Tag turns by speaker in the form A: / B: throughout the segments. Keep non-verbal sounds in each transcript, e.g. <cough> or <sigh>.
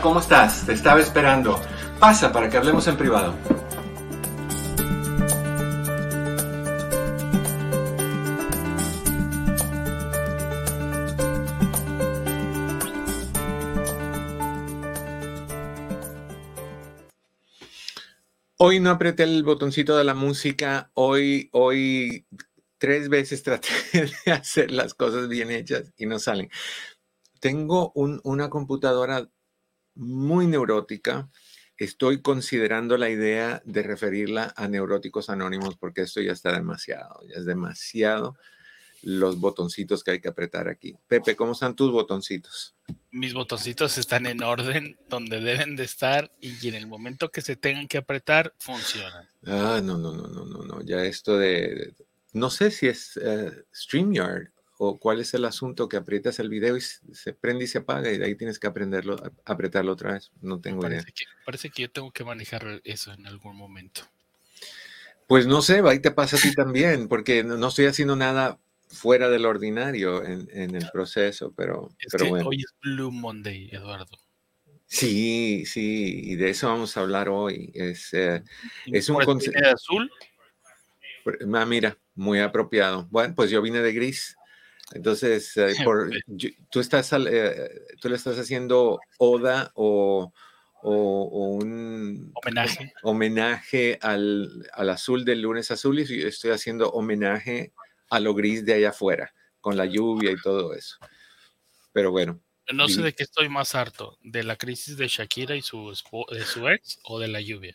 A: ¿Cómo estás? Te estaba esperando. Pasa para que hablemos en privado. Hoy no apreté el botoncito de la música. Hoy, hoy tres veces traté <laughs> de hacer las cosas bien hechas y no salen. Tengo una computadora muy neurótica. Estoy considerando la idea de referirla a neuróticos anónimos porque esto ya está demasiado, ya es demasiado los botoncitos que hay que apretar aquí. Pepe, ¿cómo están tus botoncitos?
B: Mis botoncitos están en orden donde deben de estar y en el momento que se tengan que apretar, funcionan.
A: Ah, no, no, no, no, no, no. Ya esto de, no sé si es uh, StreamYard o cuál es el asunto que aprietas el video y se prende y se apaga y de ahí tienes que aprenderlo, apretarlo otra vez. No tengo
B: parece
A: idea.
B: Que, parece que yo tengo que manejar eso en algún momento.
A: Pues no sé, ahí te pasa a ti también, porque no, estoy haciendo nada fuera del ordinario en, en el proceso, pero,
B: es
A: pero
B: que
A: bueno.
B: Hoy es Blue Monday, Eduardo.
A: Sí, sí, y de eso vamos a hablar hoy. Es, eh, es un
B: ¿Por
A: concepto.
B: azul?
A: Ah, mira, muy apropiado. Bueno, pues yo vine de gris. Entonces, eh, <laughs> por, tú, estás, eh, tú le estás haciendo oda o, o- o un
B: Homenaje.
A: homenaje al, al azul del lunes azul y yo estoy haciendo homenaje a lo gris de allá afuera, con la lluvia y todo eso. Pero bueno,
B: No sé de qué estoy más harto, de la crisis de Shakira y su, su ex o de la lluvia.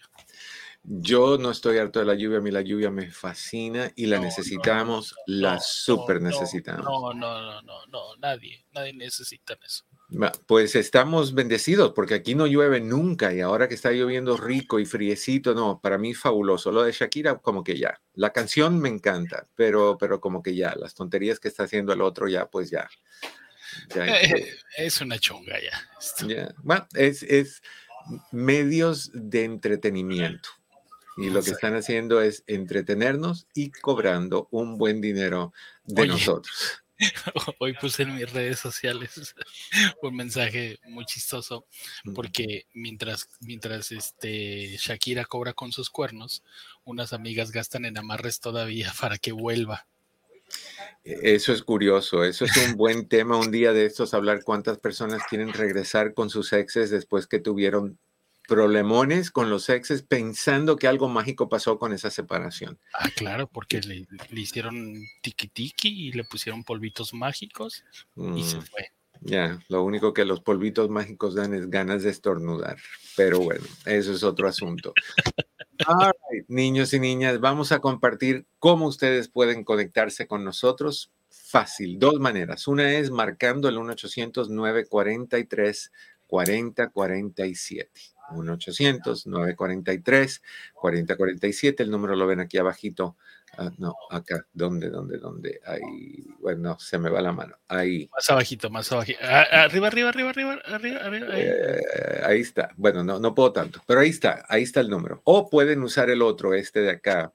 A: Yo no estoy harto de la lluvia, a mí la lluvia me fascina y la
B: No, no,
A: necesitamos, la super necesitamos.
B: No, no, no, no, no, nadie, nadie necesita eso.
A: Pues estamos bendecidos porque aquí no llueve nunca y ahora que está lloviendo rico y friecito, no, para mí fabuloso. Lo de Shakira como que ya. La canción me encanta, pero, pero como que ya, las tonterías que está haciendo el otro ya, pues ya. ya
B: Eh, es una chonga ya.
A: Bueno, es, es medios de entretenimiento. Y lo que están haciendo es entretenernos y cobrando un buen dinero de
B: Oye.
A: nosotros. <laughs>
B: Hoy puse en mis redes sociales <laughs> un mensaje muy chistoso porque mientras, mientras este Shakira cobra con sus cuernos, unas amigas gastan en amarres todavía <laughs> para que vuelva.
A: Eso es curioso, eso es un buen tema un día de estos, hablar cuántas personas quieren regresar con sus exes después que tuvieron problemones con los exes pensando que algo mágico pasó con esa separación.
B: Ah, claro, porque le, le hicieron tiki tiki y le pusieron polvitos mágicos y se
A: Mm,
B: fue.
A: ya, lo único que los polvitos mágicos dan es ganas de estornudar, pero bueno, eso es otro asunto. <laughs> All right, niños y niñas, vamos a compartir cómo ustedes pueden conectarse con nosotros. Fácil, dos maneras. Una es marcando el 1-800-943-4047. 1-800-943-4047. El número lo ven aquí abajito. Ah, no, acá. ¿Dónde, dónde, dónde? Ahí. Bueno, se me va la mano. Ahí.
B: Más abajito, más abajito. Arriba, arriba, arriba, arriba, arriba, arriba. ahí.
A: Eh, ahí está. Bueno, no, no puedo tanto, pero ahí está, ahí está el número. O pueden usar el otro, este de acá,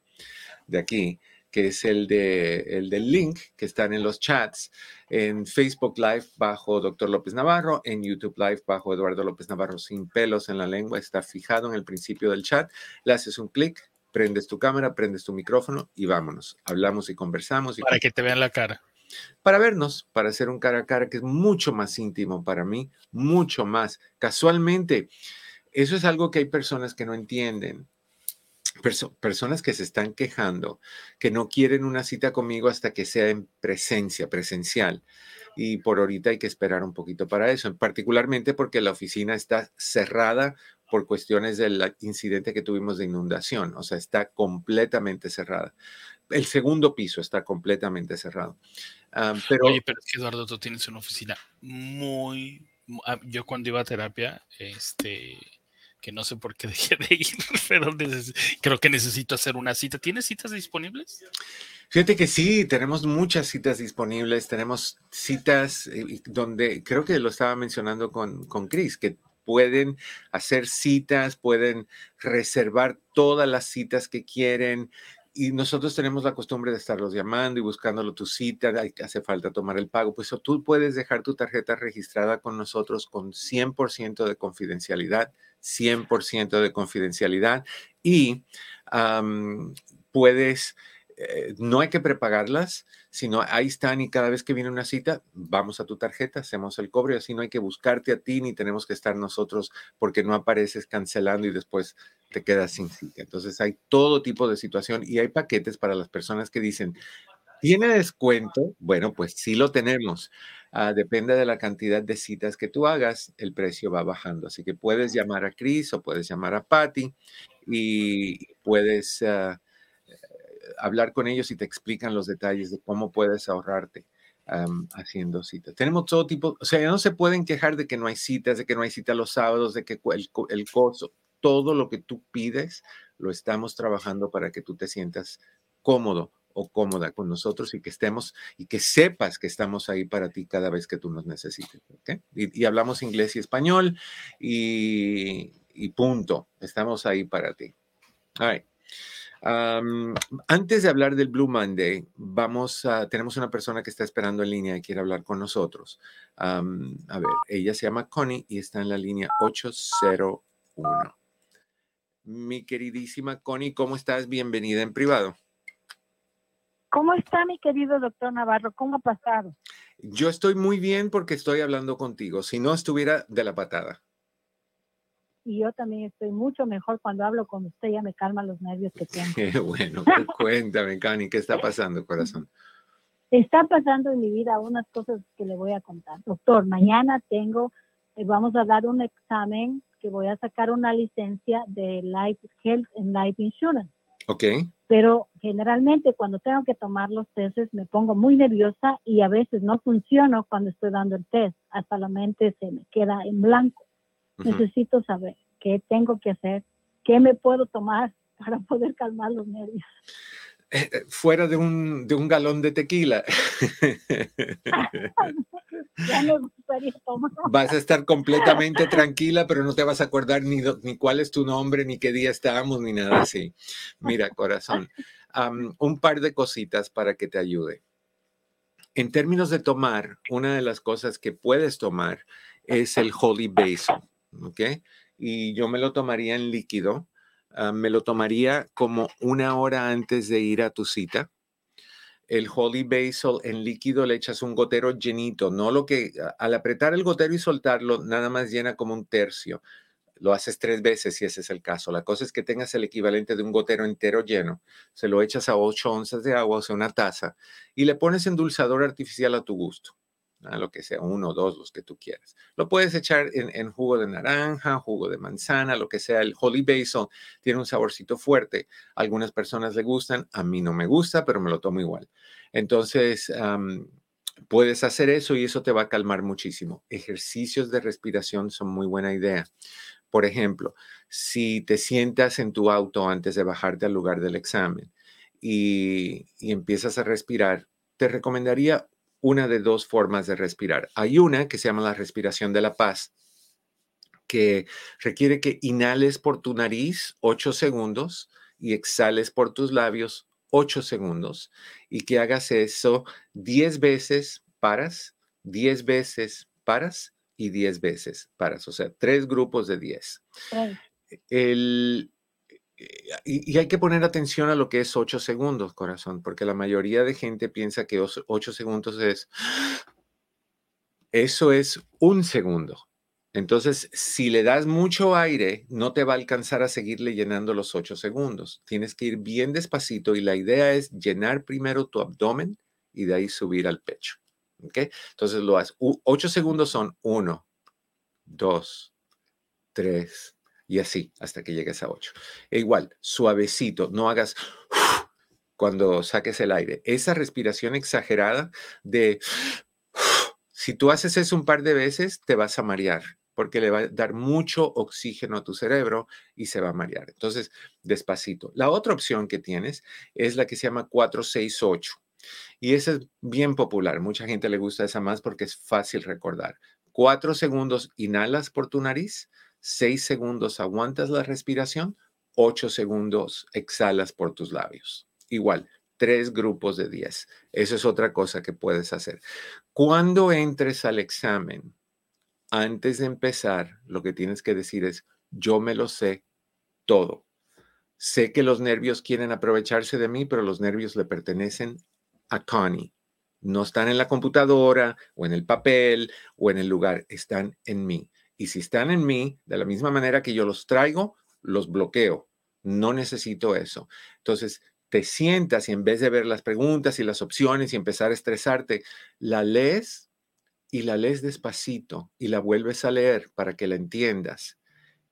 A: de aquí, que es el, de, el del link que están en los chats, en Facebook Live bajo Dr. López Navarro, en YouTube Live bajo Eduardo López Navarro sin pelos en la lengua, está fijado en el principio del chat, le haces un clic, prendes tu cámara, prendes tu micrófono y vámonos. Hablamos y conversamos. Y
B: Para que te vean la cara.
A: para vernos, para hacer un cara a cara que es mucho más íntimo para mí, mucho más. Casualmente, eso es algo que hay personas que no entienden. Perso- personas que se están quejando, que no quieren una cita conmigo hasta que sea en presencia, presencial. Y por ahorita hay que esperar un poquito para eso, particularmente porque la oficina está cerrada por cuestiones del incidente que tuvimos de inundación, o sea, está completamente cerrada. El segundo piso está completamente cerrado. Ah, pero
B: Oye, pero es que Eduardo, tú tienes una oficina muy, ah, yo cuando iba a terapia, este, que no sé por qué <laughs> dejé de ir, pero creo que necesito hacer una cita. ¿Tienes citas disponibles?
A: Fíjate que sí, tenemos muchas citas disponibles, tenemos citas eh, donde creo que lo estaba mencionando con, con Chris, que pueden hacer citas, pueden reservar todas las citas que quieren. Y nosotros tenemos la costumbre de estarlos llamando y buscándolo tu cita, hace falta tomar el pago. Pues tú puedes dejar tu tarjeta registrada con nosotros con 100% de confidencialidad, 100% de confidencialidad y puedes eh, no hay que prepagarlas, sino ahí están y cada vez que viene una cita, vamos a tu tarjeta, hacemos el cobro y así no hay que buscarte a ti ni tenemos que estar nosotros porque no apareces cancelando y después te quedas sin cita. Entonces hay todo tipo de situación y hay paquetes para las personas que dicen, ¿tiene descuento? Bueno, pues sí lo tenemos. Ah, depende de la cantidad de citas que tú hagas, el precio va bajando. Así que puedes llamar a Chris o puedes llamar a Patty y puedes... Ah, hablar con ellos y te explican los detalles de cómo puedes ahorrarte haciendo citas. Tenemos todo tipo, o sea, no se pueden quejar de que no hay citas, de que no hay cita los sábados, de que el, el costo, todo lo que tú pides, lo estamos trabajando para que tú te sientas cómodo o cómoda con nosotros y que estemos y que sepas que estamos ahí para ti cada vez que tú nos necesites. Y, hablamos inglés y español y, y, punto. Estamos ahí para ti. All right antes de hablar del Blue Monday, vamos a, tenemos una persona que está esperando en línea y quiere hablar con nosotros. a ver, ella se llama Connie y está en la línea 801. Mi queridísima Connie, ¿cómo estás? Bienvenida en privado.
C: ¿Cómo está mi querido doctor Navarro? ¿Cómo ha pasado?
A: Yo estoy muy bien porque estoy hablando contigo. Si no, estuviera de la patada
C: y yo también estoy mucho mejor cuando hablo con usted, ya me calma los nervios que tengo.
A: Qué <laughs> bueno, pues <laughs> cuéntame, Cani, ¿qué está pasando, corazón?
C: Está pasando en mi vida unas cosas que le voy a contar. Doctor, mañana tengo, eh, vamos a dar un examen que voy a sacar una licencia de Life Health and Life Insurance.
A: Ok.
C: Pero generalmente cuando tengo que tomar los testes me pongo muy nerviosa y a veces no funciono cuando estoy dando el test. Hasta la mente se me queda en blanco. Necesito saber qué tengo que hacer, qué me puedo tomar <laughs> para poder calmar los nervios.
A: Eh, eh, fuera de un, de un galón de tequila. <laughs>
C: ya me gustaría tomar.
A: Vas a estar completamente tranquila, pero no te vas a acordar ni, ni cuál es tu nombre, ni qué día estábamos, ni nada así. Mira, corazón, un par de cositas para que te ayude. En términos de tomar, una de las cosas que puedes tomar es el Holy Basil. ¿ok? Y yo me lo tomaría en líquido. Ah, me lo tomaría como una hora antes de ir a tu cita. El Holy Basil en líquido le echas un gotero llenito, no lo que al apretar el gotero y soltarlo, nada más llena como un tercio. Lo haces tres veces si ese es el caso. La cosa es que tengas el equivalente de un gotero entero lleno. Se lo echas a 8 onzas de agua, o sea, una taza, y le pones endulzador artificial a tu gusto lo que sea, uno o dos, los que tú quieras. Lo puedes echar en, jugo de naranja, jugo de manzana, lo que sea. El Holy Basil tiene un saborcito fuerte. Algunas personas le gustan, a mí no me gusta, pero me lo tomo igual. Entonces, puedes hacer eso y eso te va a calmar muchísimo. Ejercicios de respiración son muy buena idea. Por ejemplo, si te sientas en tu auto antes de bajarte al lugar del examen y, y empiezas a respirar, te recomendaría una de dos formas de respirar. Hay una que se llama la respiración de la paz, que requiere que inhales por tu nariz ocho segundos y exhales por tus labios ocho segundos y que hagas eso diez veces paras, diez veces paras y diez veces paras, o sea, tres grupos de diez. El, y, hay que poner atención a lo que es 8 segundos, corazón, porque la mayoría de gente piensa que 8 segundos es... Eso es un segundo. Entonces, si le das mucho aire, no te va a alcanzar a seguirle llenando los 8 segundos. Tienes que ir bien despacito y la idea es llenar primero tu abdomen y de ahí subir al pecho. ¿Ok? Entonces lo haces. 8 segundos son 1, 2, 3, y así hasta que llegues a 8. E igual, suavecito, no hagas <sighs> cuando saques el aire. Esa respiración exagerada de <sighs> Si tú haces eso un par de veces, te vas a marear porque le va a dar mucho oxígeno a tu cerebro y se va a marear. Entonces, despacito. La otra opción que tienes es la que se llama 468. Y esa es bien popular. Mucha gente le gusta esa más porque es fácil recordar. Cuatro segundos inhalas por tu nariz, seis segundos aguantas la respiración, ocho segundos exhalas por tus labios. Igual, tres grupos de diez. Eso es otra cosa que puedes hacer. Cuando entres al examen, antes de empezar, lo que tienes que decir es, yo me lo sé todo. Sé que los nervios quieren aprovecharse de mí, pero los nervios le pertenecen a Connie. No están en la computadora o en el papel o en el lugar, están en mí. Y si están en mí, de la misma manera que yo los traigo, los bloqueo. No necesito eso. Entonces, te sientas y en vez de ver las preguntas y las opciones y empezar a estresarte, la lees y la lees despacito y la vuelves a leer para que la entiendas.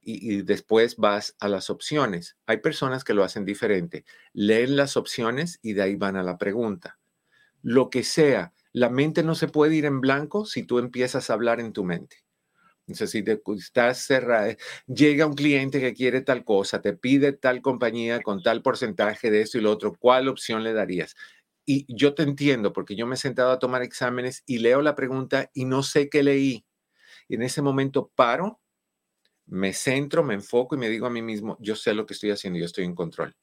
A: Y, después vas a las opciones. Hay personas que lo hacen diferente. Leen las opciones y de ahí van a la pregunta. Lo que sea, la mente no se puede ir en blanco si tú empiezas a hablar en tu mente. Entonces, si te, estás cerrada, llega un cliente que quiere tal cosa, te pide tal compañía con tal porcentaje de esto y lo otro, ¿cuál opción le darías? Y yo te entiendo porque yo me he sentado a tomar exámenes y leo la pregunta y no sé qué leí. Y en ese momento paro, me centro, me enfoco y me digo a mí mismo, yo sé lo que estoy haciendo, yo estoy en control.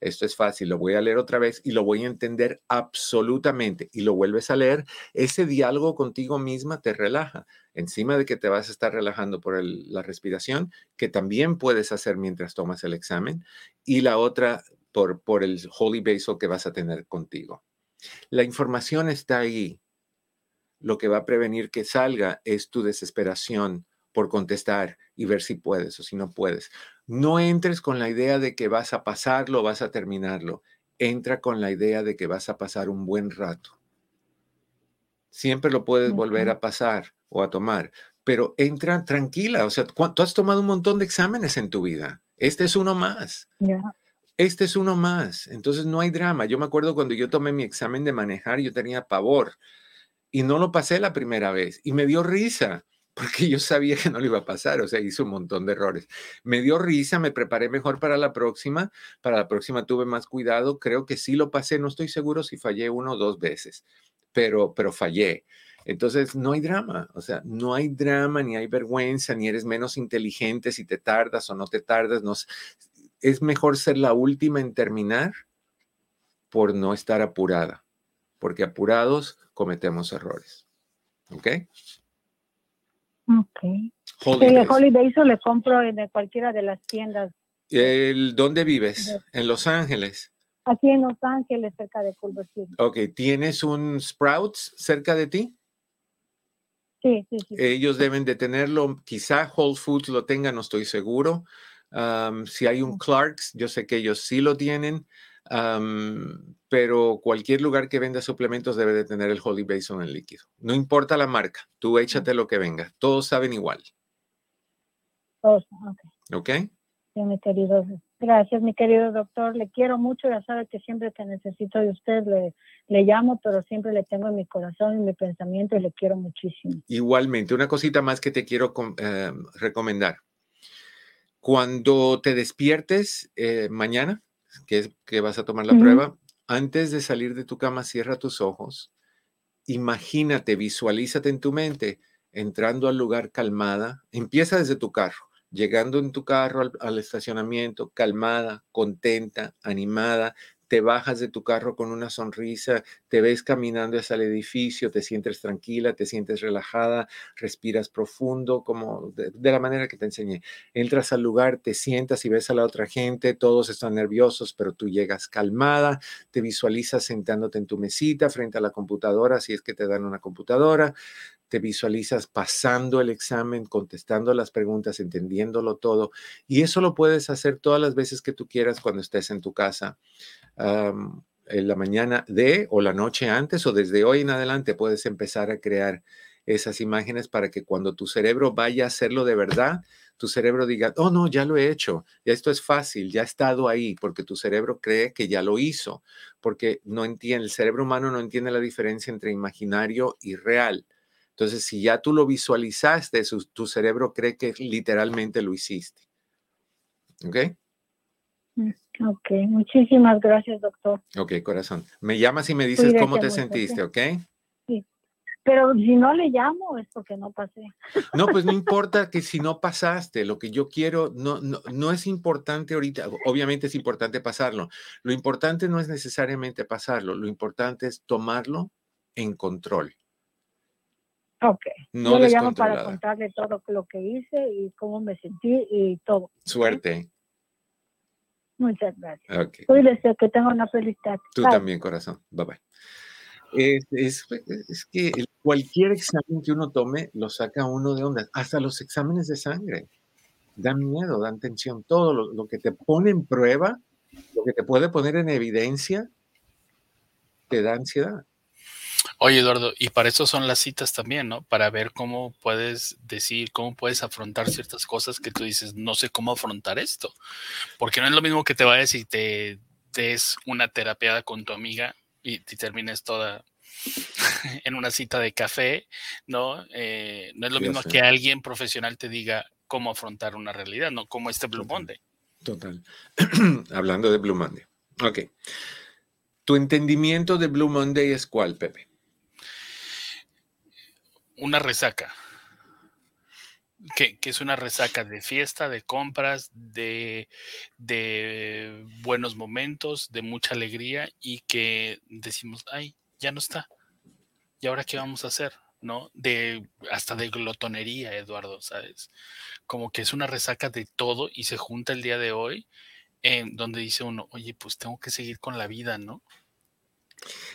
A: Esto es fácil, lo voy a leer otra vez y lo voy a entender absolutamente. Y lo vuelves a leer, ese diálogo contigo misma te relaja. Encima de que te vas a estar relajando por la respiración, que también puedes hacer mientras tomas el examen. Y la otra, por, por el Holy Basil que vas a tener contigo. La información está ahí. Lo que va a prevenir que salga es tu desesperación por contestar y ver si puedes o si no puedes. No entres con la idea de que vas a pasarlo o vas a terminarlo. Entra con la idea de que vas a pasar un buen rato. Siempre lo puedes volver a pasar o a tomar, pero entra tranquila. O sea, tú has tomado un montón de exámenes en tu vida. Este es uno más. Este es uno más, entonces no hay drama. Yo me acuerdo cuando yo tomé mi examen de manejar, yo tenía pavor y no lo pasé la primera vez y me dio risa porque yo sabía que no lo iba a pasar, o sea, hice un montón de errores. Me dio risa, me preparé mejor para la próxima, para la próxima tuve más cuidado, creo que sí lo pasé, no estoy seguro si fallé uno o dos veces, pero, pero fallé. Entonces, no hay drama, o sea, no hay drama, ni hay vergüenza, ni eres menos inteligente si te tardas o no te tardas. No, es mejor ser la última en terminar por no estar apurada, porque apurados cometemos errores. ¿Ok?
C: Ok. Holidays. Sí, Holidays le compro en cualquiera de las tiendas.
A: El, ¿Dónde vives? En Los Ángeles.
C: Aquí en Los Ángeles, cerca de Culver City.
A: Ok, ¿tienes un Sprouts cerca de ti?
C: Sí, sí, sí.
A: Ellos deben de tenerlo, quizá Whole Foods lo tenga, no estoy seguro si hay un Clarks, yo sé que ellos sí lo tienen, pero cualquier lugar que venda suplementos debe de tener el Holy Basin en líquido. No importa la marca, tú échate lo que venga, todos saben igual.
C: Todos,
A: ok. ¿Ok?
C: Sí, mi querido, gracias, mi querido doctor. Le quiero mucho, ya sabe que siempre que necesito de usted le, le llamo, pero siempre le tengo en mi corazón, en mi pensamiento y le quiero muchísimo.
A: Igualmente, una cosita más que te quiero em, recomendar. Cuando te despiertes eh, mañana, que, que vas a tomar la prueba, antes de salir de tu cama, cierra tus ojos, imagínate, visualízate en tu mente entrando al lugar calmada, empieza desde tu carro, llegando en tu carro al estacionamiento, calmada, contenta, animada, te bajas de tu carro con una sonrisa, te ves caminando hacia el edificio, te sientes tranquila, te sientes relajada, respiras profundo, como de, la manera que te enseñé. Entras al lugar, te sientas y ves a la otra gente, todos están nerviosos, pero tú llegas calmada, te visualizas sentándote en tu mesita frente a la computadora, si es que te dan una computadora, te visualizas pasando el examen, contestando las preguntas, entendiéndolo todo. Y eso lo puedes hacer todas las veces que tú quieras cuando estés en tu casa. En la mañana de o la noche antes o desde hoy en adelante puedes empezar a crear esas imágenes para que cuando tu cerebro vaya a hacerlo de verdad, tu cerebro diga, oh no, ya lo he hecho, ya esto es fácil, ya ha estado ahí, porque tu cerebro cree que ya lo hizo, porque no entiende, el cerebro humano no entiende la diferencia entre imaginario y real Entonces, si ya tú lo visualizaste, tu cerebro cree que literalmente lo hiciste. ¿Ok?
C: Ok, muchísimas gracias, doctor.
A: Ok, corazón. Me llamas y me dices cómo te sentiste, ¿ok?
C: Sí. Pero si no le llamo es porque no pasé.
A: No, pues no importa que si no pasaste, lo que yo quiero no, no, no es importante ahorita, obviamente es importante pasarlo. Lo importante no es necesariamente pasarlo, lo importante es tomarlo en control.
C: Ok. No Yo le llamo para contarle todo lo que hice y cómo me sentí y todo.
A: Suerte.
C: Muchas gracias. Okay. Cuídese, que tenga una feliz tarde.
A: Tú también, corazón. Bye bye. Es, es, es, que cualquier examen que uno tome lo saca uno de onda, hasta los exámenes de sangre. Dan miedo, dan tensión, todo lo, lo que te pone en prueba, lo que te puede poner en evidencia, te da ansiedad.
B: Oye, Eduardo, y para eso son las citas también, ¿no? Para ver cómo puedes decir, cómo puedes afrontar ciertas cosas que tú dices, no sé cómo afrontar esto. Porque no es lo mismo que te vayas y te des una terapiada con tu amiga y, te termines toda <laughs> en una cita de café, ¿no? Eh, no es lo mismo que alguien profesional te diga cómo afrontar una realidad, ¿no? Como este Blue Monday.
A: Total. <clears throat> Hablando de Blue Monday. Ok. ¿Tu entendimiento de Blue Monday es cuál, Pepe?
B: Una resaca. Que, es una resaca de fiesta, de compras, de, de, buenos momentos, de mucha alegría y que decimos, ay, ya no está. ¿Y ahora qué vamos a hacer? ¿No? De, hasta de glotonería, Eduardo, ¿sabes? Como que es una resaca de todo y se junta el día de hoy en donde dice uno, oye, pues tengo que seguir con la vida, ¿no?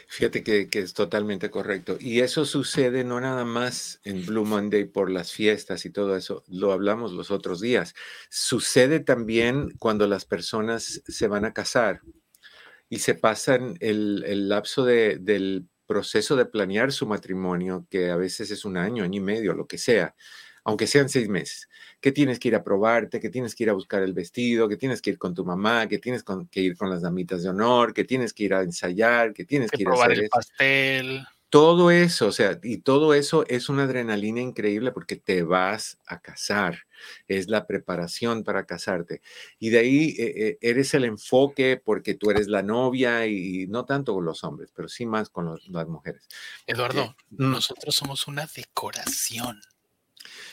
A: Fíjate que, es totalmente correcto. Y eso sucede no nada más en Blue Monday por las fiestas y todo eso, lo hablamos los otros días. Sucede también cuando las personas se van a casar y se pasan el, lapso del proceso de planear su matrimonio, que a veces es un año, año y medio, lo que sea aunque sean seis meses, que tienes que ir a probarte, que tienes que ir a buscar el vestido, que tienes que ir con tu mamá, que tienes que ir con las damitas de honor, que tienes que ir a ensayar, que tienes que, ir a hacer
B: el pastel.
A: Todo eso, o sea, y todo eso es una adrenalina increíble porque te vas a casar, es la preparación para casarte. Y de ahí eh, eh, eres el enfoque porque tú eres la novia y no tanto con los hombres, pero sí más con las mujeres.
B: Eduardo, eh, nosotros somos una decoración.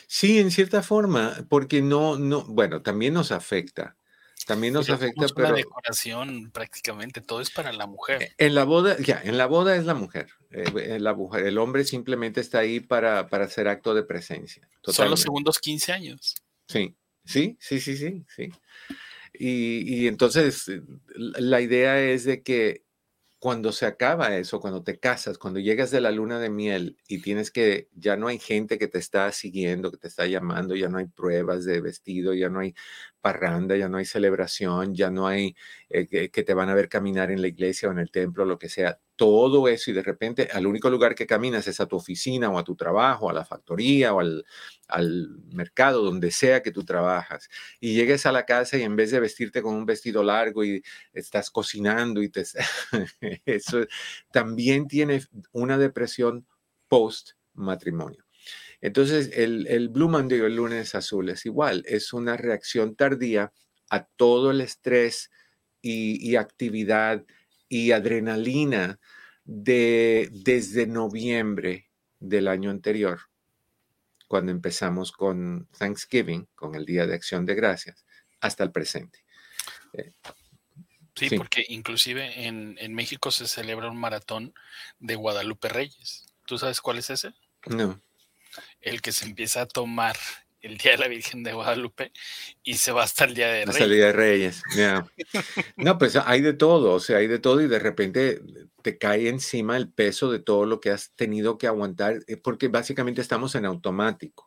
A: Sí, en cierta forma, porque no, no, bueno, también nos afecta. También nos afecta, pero.
B: La decoración prácticamente, todo es para la mujer.
A: E, en la boda, ya, en la boda es la mujer. Eh, la mujer el hombre simplemente está ahí para, para hacer acto de presencia.
B: Son los segundos 15 años.
A: Sí, sí, sí, sí, sí, sí. Y, y entonces la idea es de que cuando se acaba eso, cuando te casas, cuando llegas de la luna de miel y tienes que, ya no hay gente que te está siguiendo, que te está llamando, ya no hay pruebas de vestido, ya no hay parranda, ya no hay celebración, ya no hay eh, que, te van a ver caminar en la iglesia o en el templo, lo que sea. Todo eso y de repente al único lugar que caminas es a tu oficina o a tu trabajo, a la factoría o al, al mercado, donde sea que tú trabajas. Y llegues a la casa y en vez de vestirte con un vestido largo y estás cocinando y te... <laughs> eso también tiene una depresión post matrimonio. Entonces, el, Blue Monday o el lunes azul es igual, es una reacción tardía a todo el estrés y, actividad y adrenalina de, desde noviembre del año anterior, cuando empezamos con Thanksgiving, con el Día de Acción de Gracias, hasta el presente.
B: Eh, sí, porque inclusive en, en México se celebra un maratón de Guadalupe Reyes. ¿Tú sabes cuál es ese?
A: No
B: el que se empieza a tomar el Día de la Virgen de Guadalupe y se va hasta el Día de Reyes.
A: Hasta el Día de Reyes, <laughs> No, pues hay de todo, o sea, hay de todo y de repente te cae encima el peso de todo lo que has tenido que aguantar, eh, porque básicamente estamos en automático.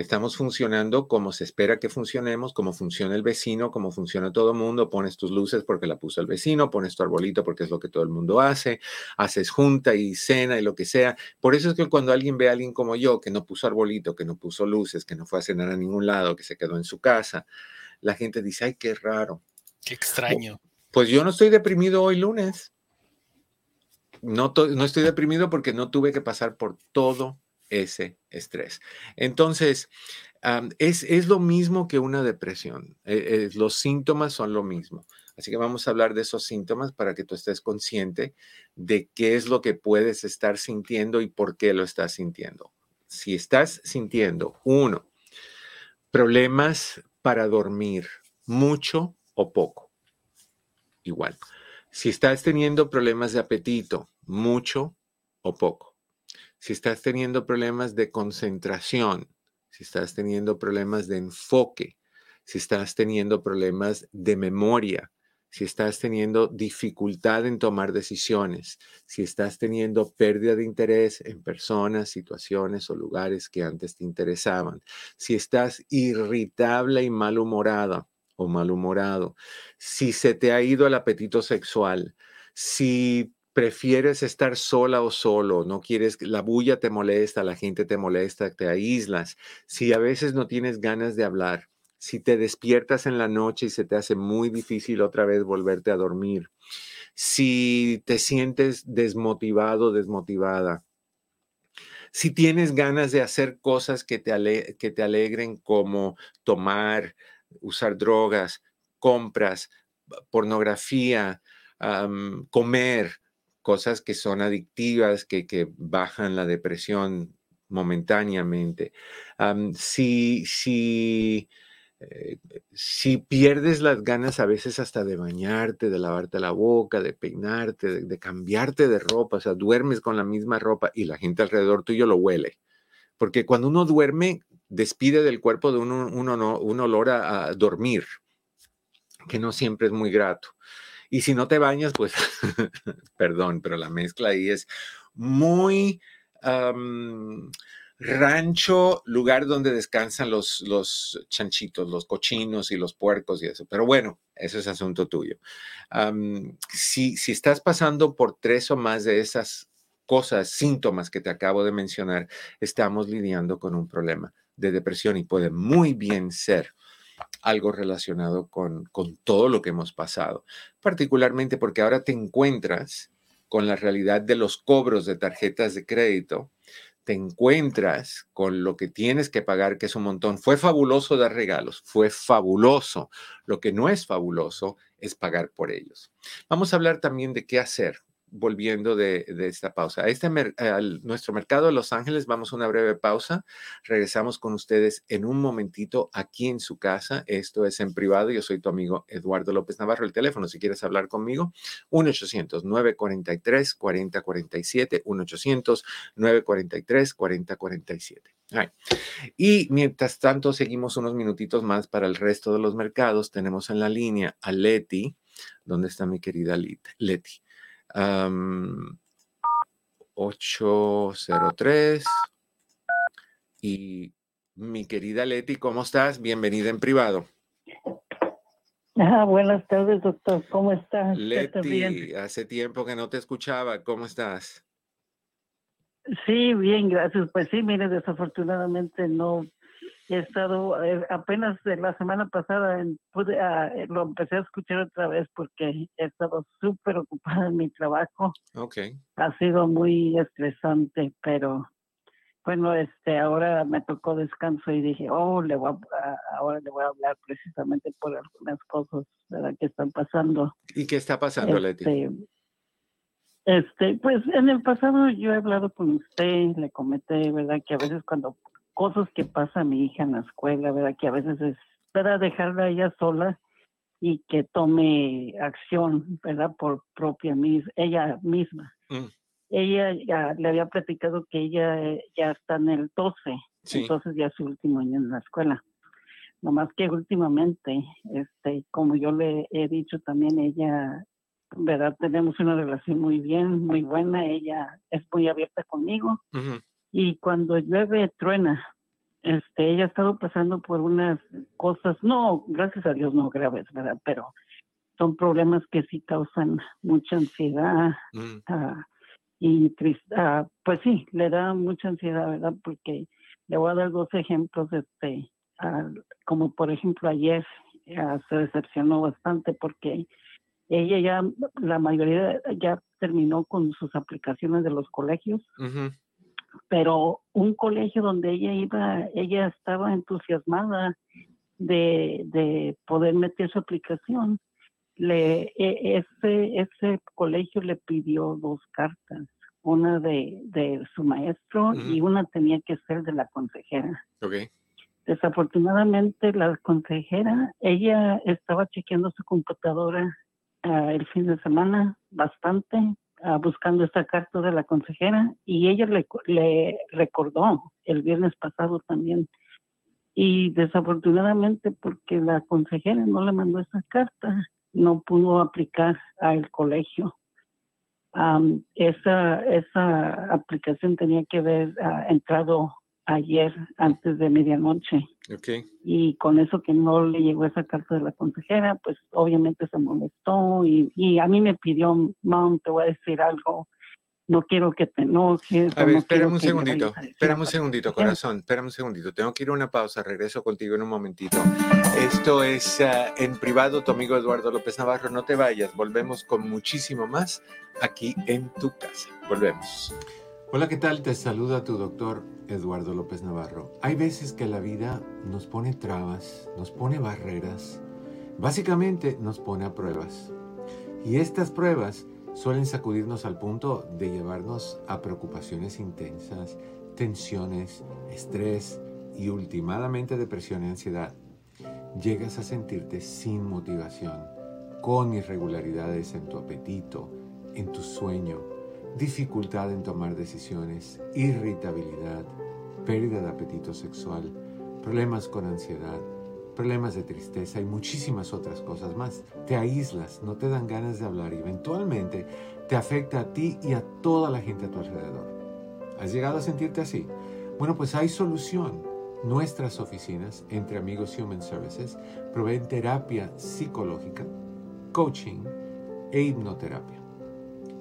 A: Estamos funcionando como se espera que funcionemos, como funciona el vecino, como funciona todo el mundo. Pones tus luces porque la puso el vecino, pones tu arbolito porque es lo que todo el mundo hace, haces junta y cena y lo que sea. Por eso es que cuando alguien ve a alguien como yo que no puso arbolito, que no puso luces, que no fue a cenar a ningún lado, que se quedó en su casa, la gente dice, ay, qué raro.
B: Qué extraño.
A: Pues yo no estoy deprimido hoy lunes. No, no estoy deprimido porque no tuve que pasar por todo ese estrés. Entonces, es, lo mismo que una depresión. Eh, los síntomas son lo mismo. Así que vamos a hablar de esos síntomas para que tú estés consciente de qué es lo que puedes estar sintiendo y por qué lo estás sintiendo. Si estás sintiendo, uno, problemas para dormir, mucho o poco, igual. Si estás teniendo problemas de apetito, mucho o poco. Si estás teniendo problemas de concentración, si estás teniendo problemas de enfoque, si estás teniendo problemas de memoria, si estás teniendo dificultad en tomar decisiones, si estás teniendo pérdida de interés en personas, situaciones o lugares que antes te interesaban, si estás irritable y malhumorada o malhumorado, si se te ha ido el apetito sexual, si prefieres estar sola o solo, no quieres, la bulla te molesta, la gente te molesta, te aíslas, si a veces no tienes ganas de hablar, si te despiertas en la noche y se te hace muy difícil otra vez volverte a dormir, si te sientes desmotivado, desmotivada, si tienes ganas de hacer cosas que te, que te alegren como tomar, usar drogas, compras, pornografía, comer, cosas que son adictivas, que, que bajan la depresión momentáneamente. si, si eh, si pierdes las ganas a veces hasta de bañarte, de lavarte la boca, de peinarte, de, cambiarte de ropa, o sea, duermes con la misma ropa y la gente alrededor tuyo lo huele. Porque cuando uno duerme, despide del cuerpo de uno, uno un olor a, dormir, que no siempre es muy grato. Y si no te bañas, pues, <laughs> perdón, pero la mezcla ahí es muy rancho, lugar donde descansan los, los chanchitos, los cochinos y los puercos y eso. Pero bueno, eso es asunto tuyo. si, si estás pasando por tres o más de esas cosas, síntomas que te acabo de mencionar, estamos lidiando con un problema de depresión y puede muy bien ser algo relacionado con, con todo lo que hemos pasado, particularmente porque ahora te encuentras con la realidad de los cobros de tarjetas de crédito te encuentras con lo que tienes que pagar, que es un montón. Fue fabuloso dar regalos, fue fabuloso. Lo que no es fabuloso es pagar por ellos. Vamos a hablar también de qué hacer volviendo de, esta pausa. A este, nuestro mercado de Los Ángeles, vamos a una breve pausa. Regresamos con ustedes en un momentito aquí en su casa. Esto es en privado. Yo soy tu amigo Eduardo López Navarro. El teléfono, si quieres hablar conmigo, 1-800-943-4047, 1-800-943-4047. Y mientras tanto, seguimos unos minutitos más para el resto de los mercados. Tenemos en la línea a Leti. ¿Dónde está mi querida Leti? 803. Y mi querida Leti, ¿cómo estás? Bienvenida en privado.
D: Ah, buenas tardes, doctor. ¿Cómo estás?
A: Leti, hace tiempo que no te escuchaba. ¿Cómo estás?
D: Sí, bien, gracias. Pues sí, mire, desafortunadamente no he estado eh, apenas la semana pasada pude, ah, eh, lo empecé a escuchar otra vez porque he estado súper ocupada en mi trabajo.
A: Okay.
D: Ha sido muy estresante, pero bueno, este ahora me tocó descanso y dije, oh, le voy a, ahora le voy a hablar precisamente por algunas cosas ¿verdad? que están pasando.
A: ¿Y qué está pasando, Leti?
D: Este, este, pues en el pasado yo he hablado con usted, le comenté, ¿verdad? Que a veces cuando cosas que pasa a mi hija en la escuela, ¿verdad? Que a veces es para dejarla ella sola y que tome acción, ¿verdad? Por propia mis, ella misma. Mm. Ella ya le había platicado que ella eh, ya está en el 12, entonces ya es su último año en la escuela. Nomás que últimamente, este, como yo le he dicho también, ella, ¿verdad? Tenemos una relación muy bien, muy buena, ella es muy abierta conmigo y cuando llueve truena. Este, ella ha estado pasando por unas cosas, no, gracias a Dios no graves, ¿verdad? Pero son problemas que sí causan mucha ansiedad mm. ah, y tristeza. Ah, pues sí, le da mucha ansiedad, ¿verdad? Porque le voy a dar dos ejemplos, este, ah, como por ejemplo ayer se decepcionó bastante porque ella ya, la mayoría ya terminó con sus aplicaciones de los colegios pero un colegio donde ella iba, ella estaba entusiasmada de, de poder meter su aplicación. Le, e, ese, ese colegio le pidió dos cartas, una de, de su maestro y una tenía que ser de la consejera.
A: Okay.
D: Desafortunadamente la consejera, ella estaba chequeando su computadora ah, el fin de semana bastante, ah, buscando esta carta de la consejera y ella le, le recordó el viernes pasado también. Y desafortunadamente porque la consejera no le mandó esa carta, no pudo aplicar al colegio. esa, esa aplicación tenía que haber ah, entrado ayer antes de medianoche.
A: Okay.
D: Y con eso que no le llegó esa carta de la consejera, pues obviamente se molestó y, y a mí me pidió, mom, te voy a decir algo, no quiero que te enojes.
A: A ver,
D: no
A: espérame un segundito, espérame un
D: algo".
A: segundito, corazón, espérame un segundito. Tengo que ir a una pausa, regreso contigo en un momentito. Esto es ah, en privado, tu amigo Eduardo López Navarro. No te vayas, volvemos con muchísimo más aquí en tu casa. Volvemos.
E: Hola, ¿qué tal? Te saluda tu doctor Eduardo López Navarro. Hay veces que la vida nos pone trabas, nos pone barreras, básicamente nos pone a pruebas. Y estas pruebas suelen sacudirnos al punto de llevarnos a preocupaciones intensas, tensiones, estrés y últimamente depresión y ansiedad. Llegas a sentirte sin motivación, con irregularidades en tu apetito, en tu sueño, dificultad en tomar decisiones, irritabilidad, pérdida de apetito sexual, problemas con ansiedad, problemas de tristeza y muchísimas otras cosas más. Te aíslas, no te dan ganas de hablar y eventualmente te afecta a ti y a toda la gente a tu alrededor. ¿Has llegado a sentirte así? Bueno, pues hay solución. Nuestras oficinas, entre amigos Human Services, proveen terapia psicológica, coaching e hipnoterapia.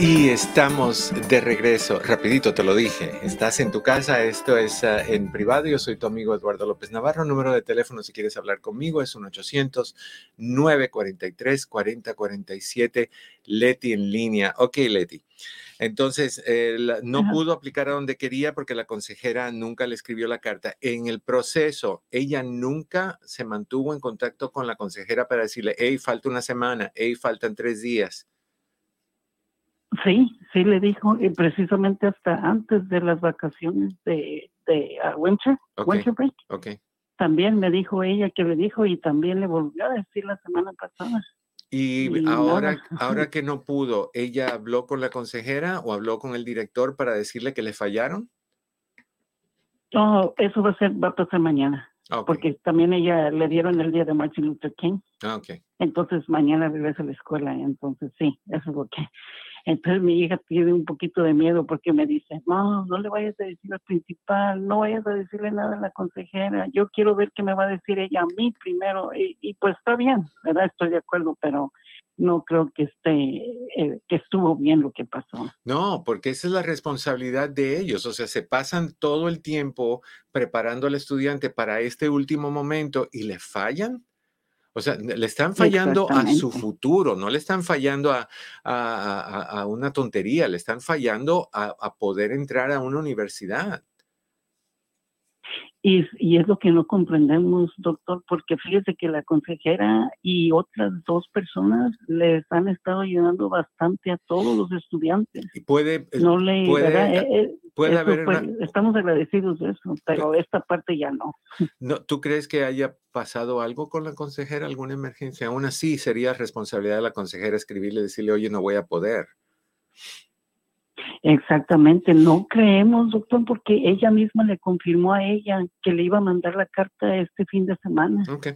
A: Y estamos de regreso. Rapidito te lo dije. Estás en tu casa. Esto es ah, en privado. Yo soy tu amigo Eduardo López Navarro. Número de teléfono si quieres hablar conmigo es 1-800-943-4047. Leti en línea. Ok, Leti. Entonces, eh, la- no
D: Ajá.
A: pudo aplicar a donde quería porque la consejera nunca le escribió la carta. En el proceso, ella nunca se mantuvo en contacto con la consejera para decirle, hey, falta una semana, hey, faltan tres días.
D: Sí, sí le dijo, y precisamente hasta antes de las vacaciones de, de ah, winter,
A: Ok.
D: winter break,
A: Ok.
D: también me dijo ella que le dijo y también le volvió a decir la semana pasada.
A: Y
D: Y
A: ahora,
D: nada. <laughs>
A: ahora que no pudo, ¿ella habló con la consejera o habló con el director para decirle que le fallaron?
D: No, eso va a ser, va a pasar mañana,
A: Ah, ok.
D: porque también ella le dieron el día de Martin Luther King,
A: Ah, ok.
D: entonces mañana regresa a la escuela, entonces sí, eso es lo que. Entonces mi hija tiene un poquito de miedo porque me dice, no, no le vayas a decir al principal, no vayas a decirle nada a la consejera, yo quiero ver qué me va a decir ella a mí primero, y, y pues está bien, ¿verdad? Estoy de acuerdo, pero no creo que esté, eh, que estuvo bien lo que pasó.
A: No, porque esa es la responsabilidad de ellos. O sea, se pasan todo el tiempo preparando al estudiante para este último momento y le fallan. O sea, le están fallando a su futuro, no le están fallando a, a- a- a una tontería, le están fallando a, a poder entrar a una universidad.
D: Y, y es lo que no comprendemos, doctor, porque fíjese que la consejera y otras dos personas les han estado ayudando bastante a todos los estudiantes.
A: Y puede, eh,
D: No le,
A: puede-.
D: Eh, eh,
A: puede haber
D: estamos agradecidos de eso, pero esta parte ya no.
A: No, ¿Tú crees que haya pasado algo con la consejera, alguna emergencia? Aún así, sería responsabilidad de la consejera escribirle y decirle, oye, no voy a poder.
D: Exactamente, no creemos, doctor, porque ella misma le confirmó a ella que le iba a mandar la carta este fin de semana.
A: Ok.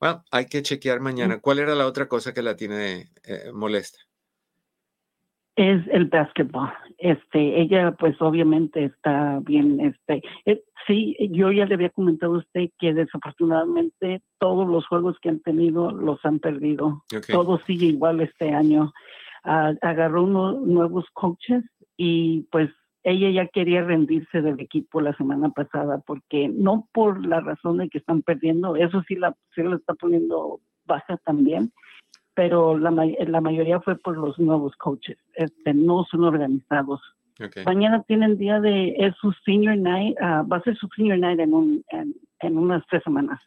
A: Bueno, hay que chequear mañana. ¿Cuál era la otra cosa que la tiene eh, molesta?
D: Es el básquetbol. Este, ella pues obviamente está bien, este, eh, sí, yo ya le había comentado a usted que desafortunadamente todos los juegos que han tenido los han perdido. Todo sigue igual este año. Ah, agarró unos nuevos coaches y pues ella ya quería rendirse del equipo la semana pasada porque no por la razón de que están perdiendo, eso sí la, sí la está poniendo baja también, pero la, la mayoría fue por los nuevos coaches, este, no son organizados. Mañana tienen día de, es su senior night, ah, va a ser su senior night en, un, en, unas tres semanas.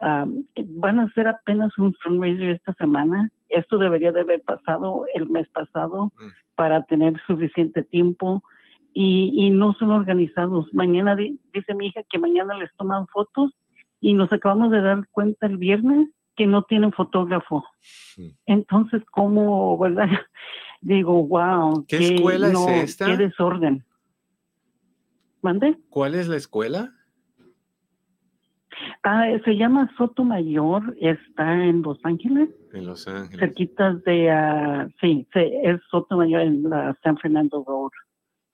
D: Ah, van a hacer apenas un fundraiser esta semana. Esto debería de haber pasado el mes pasado mm. para tener suficiente tiempo y, y no son organizados. Mañana dice mi hija que mañana les toman fotos y nos acabamos de dar cuenta el viernes que no tienen fotógrafo. Entonces, ¿cómo, verdad? <laughs> Digo, wow.
A: ¿Qué escuela es esta?
D: Qué desorden. ¿Mande?
A: ¿Cuál es la escuela?
D: Ah, se llama Soto Mayor, está en Los Ángeles.
A: En Los Ángeles.
D: Cerquitas de, uh, sí, es Soto Mayor en la San Fernando Road.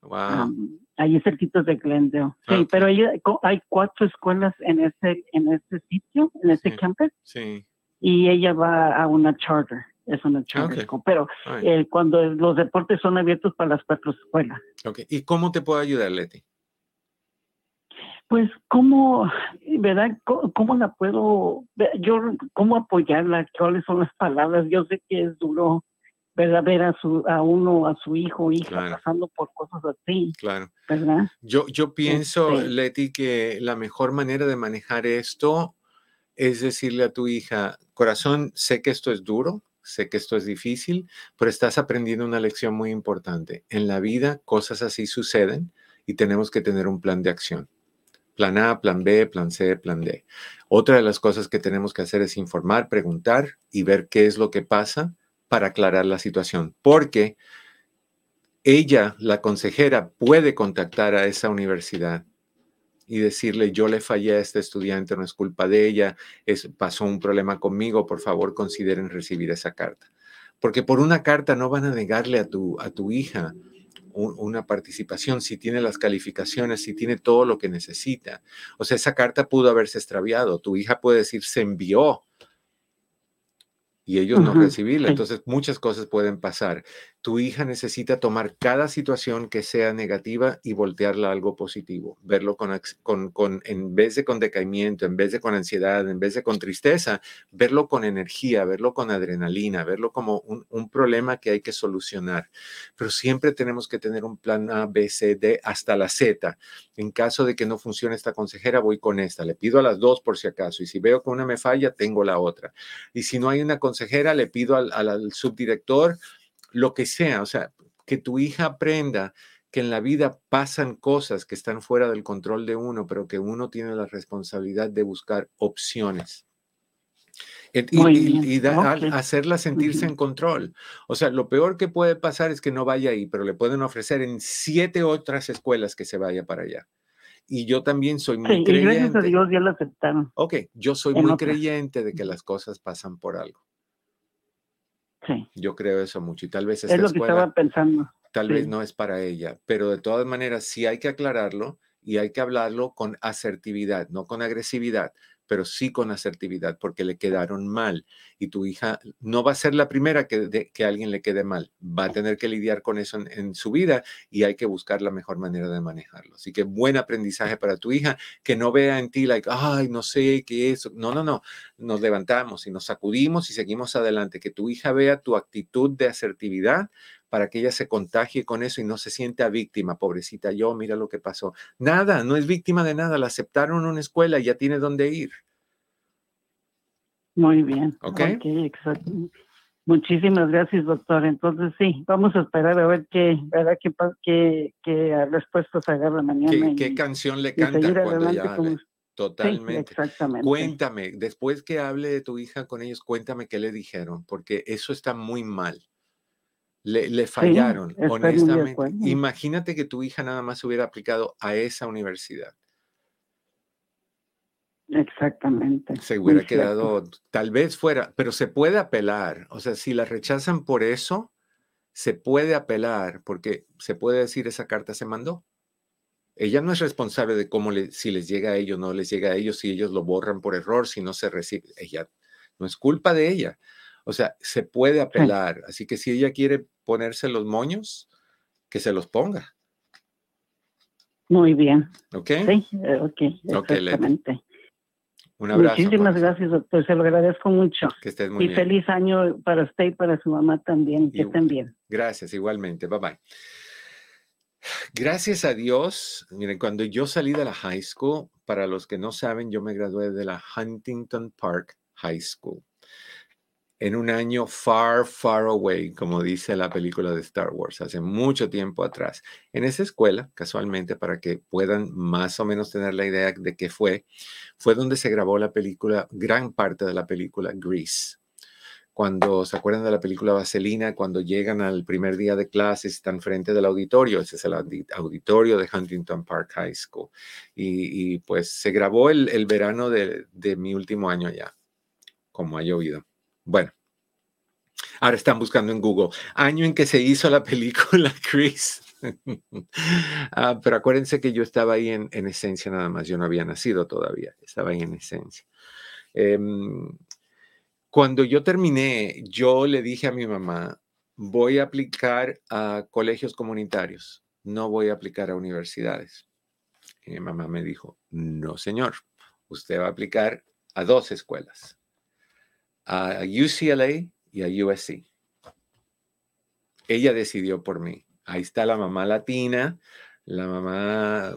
A: Wow.
D: ahí cerquitas de Glendale. Sí, pero hay, hay, cuatro escuelas en ese, en ese sitio, en ese campus.
A: Sí
D: y ella va a una charter, es una charter pero eh, cuando los deportes son abiertos para las cuatro escuelas.
A: Okay. ¿Y cómo te puedo ayudar, Leti?
D: Pues, ¿cómo, verdad? ¿Cómo, la puedo, yo, cómo apoyarla? ¿Cuáles son las palabras? Yo sé que es duro, ¿verdad? Ver a, su, a uno, a su hijo, hija, pasando por cosas así.
A: Claro.
D: ¿Verdad?
A: Yo, yo pienso, este Leti, que la mejor manera de manejar esto es decirle a tu hija, corazón, sé que esto es duro, sé que esto es difícil, pero estás aprendiendo una lección muy importante. En la vida cosas así suceden y tenemos que tener un plan de acción. Plan A, plan B, plan C, plan D. Otra de las cosas que tenemos que hacer es informar, preguntar y ver qué es lo que pasa para aclarar la situación. Porque ella, la consejera, puede contactar a esa universidad y decirle, yo le fallé a este estudiante, no es culpa de ella, es, pasó un problema conmigo, por favor consideren recibir esa carta. Porque por una carta no van a negarle a tu, a tu hija una participación, si tiene las calificaciones, si tiene todo lo que necesita. O sea, esa carta pudo haberse extraviado. Tu hija puede decir, se envió, y ellos no recibirla. Entonces, muchas cosas pueden pasar. Tu hija necesita tomar cada situación que sea negativa y voltearla a algo positivo, verlo con, en vez de con decaimiento, en vez de con ansiedad, en vez de con tristeza, verlo con energía, verlo con adrenalina, verlo como un, un problema que hay que solucionar. Pero siempre tenemos que tener un plan A, B, C, D hasta la Z. En caso de que no funcione esta consejera, voy con esta. Le pido a las dos por si acaso. Y si veo que una me falla, tengo la otra. Y si no hay una consejera, le pido al, subdirector, lo que sea, o sea, que tu hija aprenda que en la vida pasan cosas que están fuera del control de uno, pero que uno tiene la responsabilidad de buscar opciones. Y, hacerla sentirse en control. O sea, lo peor que puede pasar es que no vaya ahí, pero le pueden ofrecer en siete otras escuelas que se vaya para allá. Y yo también soy muy creyente.
D: gracias a Dios ya lo aceptaron.
A: Ok, yo soy muy creyente de que las cosas pasan por algo. Yo creo eso mucho y tal vez
D: es lo que estaba pensando.
A: Tal vez no es para ella, pero de todas maneras sí hay que aclararlo y hay que hablarlo con asertividad, no con agresividad, pero sí con asertividad, porque le quedaron mal. Y tu hija no va a ser la primera que, que alguien le quede mal, va a tener que lidiar con eso en, su vida y hay que buscar la mejor manera de manejarlo. Así que buen aprendizaje para tu hija, que no vea en ti, like, ay, no sé qué es. No, no, no. Nos levantamos y nos sacudimos y seguimos adelante. Que tu hija vea tu actitud de asertividad para que ella se contagie con eso y no se sienta víctima, pobrecita yo, mira lo que pasó. Nada, no es víctima de nada, la aceptaron en una escuela y ya tiene dónde ir.
D: Muy bien. Ok. exacto. Muchísimas gracias, doctor. Entonces, sí, vamos a esperar a ver qué, ¿verdad? qué, qué, qué respuestas agarra mañana.
A: ¿Qué, canción le canta cuando ella Totalmente.
D: exactamente.
A: Cuéntame, después que hable de tu hija con ellos, cuéntame qué le dijeron, porque eso está muy mal. Le, fallaron, honestamente. Imagínate que tu hija nada más hubiera aplicado a esa universidad.
D: Exactamente.
A: Se hubiera quedado, tal vez fuera, pero se puede apelar. O sea, si la rechazan por eso, se puede apelar porque se puede decir esa carta se mandó. Ella no es responsable de cómo le, si les llega a ellos, no les llega a ellos, si ellos lo borran por error, si no se recibe. Ella no es culpa de ella. O sea, se puede apelar. Así que si ella quiere ponerse los moños, que se los ponga.
D: Muy bien.
A: ¿Ok?
D: Sí, eh, ok. Exactamente.
A: Un abrazo.
D: Muchísimas gracias, doctor. Se lo agradezco mucho.
A: Que estés muy
D: y
A: bien.
D: feliz año para usted y para su mamá también. Que
A: Igu-
D: estén bien.
A: Gracias, igualmente. Bye bye. Gracias a Dios, miren, cuando yo salí de la high school, para los que no saben, yo me gradué de la Huntington Park High School. En un año far, far away, como dice la película de Star Wars, hace mucho tiempo atrás. En esa escuela, casualmente, para que puedan más o menos tener la idea de qué fue, fue donde se grabó la película, gran parte de la película Grease cuando se acuerdan de la película Vaselina, cuando llegan al primer día de clases, están frente del auditorio, ese es el audi- auditorio de Huntington Park High School. Y, pues se grabó el, el verano de, de mi último año allá, como ha llovido. Bueno, ahora están buscando en Google, año en que se hizo la <laughs> película Chris. <laughs> Ah, pero acuérdense que yo estaba ahí en, en esencia nada más, yo no había nacido todavía, estaba ahí en esencia. Em, cuando yo terminé, yo le dije a mi mamá, voy a aplicar a colegios comunitarios, no voy a aplicar a universidades. Y mi mamá me dijo, no, señor, usted va a aplicar a dos escuelas, a UCLA y a USC. Ella decidió por mí. Ahí está la mamá latina, la mamá,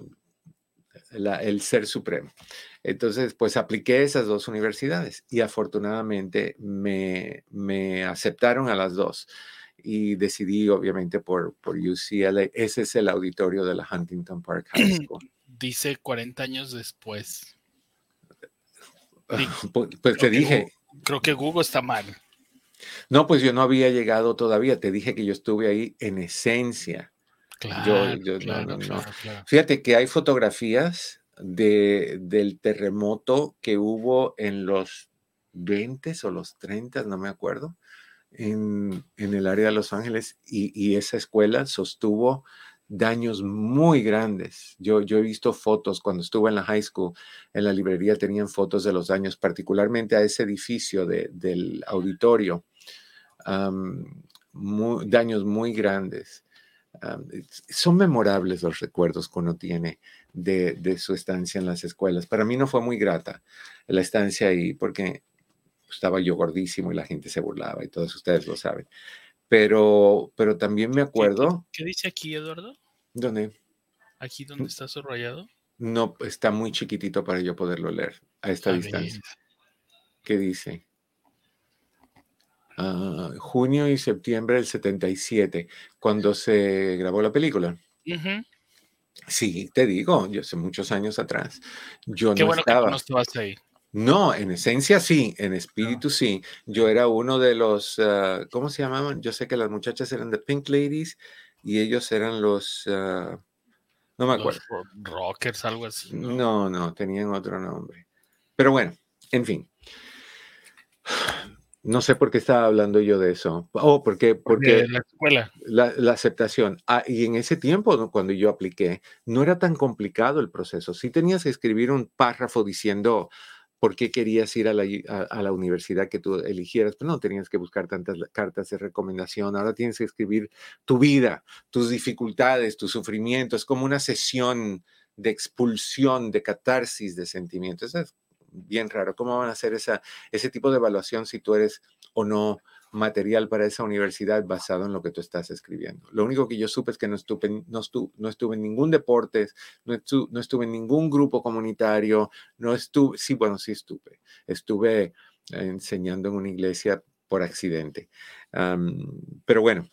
A: la- el ser supremo. Entonces, pues apliqué esas dos universidades y afortunadamente me, me aceptaron a las dos y decidí obviamente por, por UCLA. Ese es el auditorio de la Huntington Park High <clears throat> School.
B: Dice 40 años después. <laughs>
A: Pues, pues te dije,
B: Gu- Creo que Google está mal.
A: no, pues yo no había llegado todavía. Te dije que yo estuve ahí en esencia.
B: Claro,
A: yo- no,
B: claro,
A: no, no.
B: claro, claro.
A: Fíjate que hay fotografías de, del terremoto que hubo en los 20 o los 30, no me acuerdo, en, en el área de Los Ángeles y, y esa escuela sostuvo daños muy grandes. Yo, yo he visto fotos cuando estuve en la high school, en la librería tenían fotos de los daños, particularmente a ese edificio de- del auditorio. daños muy grandes. Son memorables los recuerdos que uno tiene de, de su estancia en las escuelas. Para mí no fue muy grata la estancia ahí porque estaba yo gordísimo y la gente se burlaba y todos ustedes lo saben. Pero, pero también me
B: ¿Qué-
A: acuerdo,
B: ¿Qué, qué dice aquí, Eduardo?
A: Donde
B: Aquí donde está subrayado.
A: no está muy chiquitito para yo poderlo leer a esta
B: A
A: distancia. ¿Qué dice? Ah, junio y septiembre del 77, cuando se grabó la película. Sí, te digo, yo hace muchos años atrás, yo
B: Qué
A: no
B: bueno que
A: estaba.
B: tú no estabas ahí.
A: No, en esencia sí, en espíritu sí. Yo era uno de los, ah, ¿cómo se llamaban? Yo sé que las muchachas eran de Pink Ladies y ellos eran los, ah, no me
B: Los
A: acuerdo.
B: ro- rockers, algo así. ¿no?
A: No, no, tenían otro nombre. Pero bueno, en fin. No sé por qué estaba hablando yo de eso. Oh, porque, porque
B: la escuela.
A: la, la aceptación. Ah, y en ese tiempo, cuando yo apliqué, no era tan complicado el proceso. Sí tenías que escribir un párrafo diciendo por qué querías ir a la, a- la universidad que tú eligieras, pero no tenías que buscar tantas cartas de recomendación. Ahora tienes que escribir tu vida, tus dificultades, tu sufrimiento. Es como una sesión de expulsión, de catarsis de sentimientos. Es bien raro. ¿Cómo van a hacer esa, ese tipo de evaluación si tú eres o no material para esa universidad basado en lo que tú estás escribiendo. Lo único que yo supe es que no estuve, en- no estu- no estuve en ningún deporte, no estu- no estuve en ningún grupo comunitario, no estuve, sí, bueno, sí estuve. Estuve enseñando en una iglesia por accidente. Pero bueno,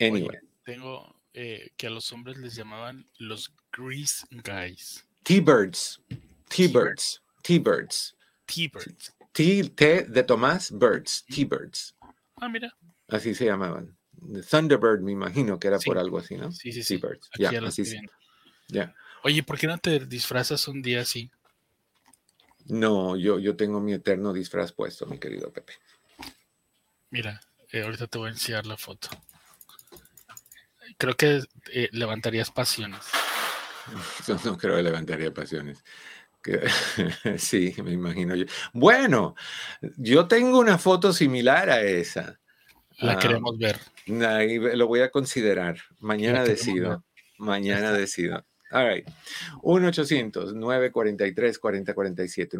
B: Oye,
A: anyway.
B: tengo eh, que a los hombres les llamaban los Grease Guys.
A: T-Birds, T-Birds, T-Birds.
B: T-Birds.
A: T, T de Tomás, Birds, T-Birds.
B: Ah, mira.
A: Así se llamaban. Thunderbird, me imagino que era
B: Sí.
A: por algo así, ¿no?
B: Sí, sí, sí. Aquí
A: Ya,
B: lo
A: así
B: viendo.
A: ya.
B: Oye, ¿por qué no te disfrazas un día así?
A: No, yo, yo tengo mi eterno disfraz puesto, mi querido Pepe.
B: Mira, eh, ahorita te voy a enseñar la foto. creo que eh, levantarías pasiones. <laughs>
A: Yo no creo que levantaría pasiones. <laughs> sí, me imagino yo. Bueno, yo tengo una foto similar a esa.
B: La ah, queremos ver.
A: lo voy a considerar. Mañana decido. Mañana decido. All right. 1-800-943-4047.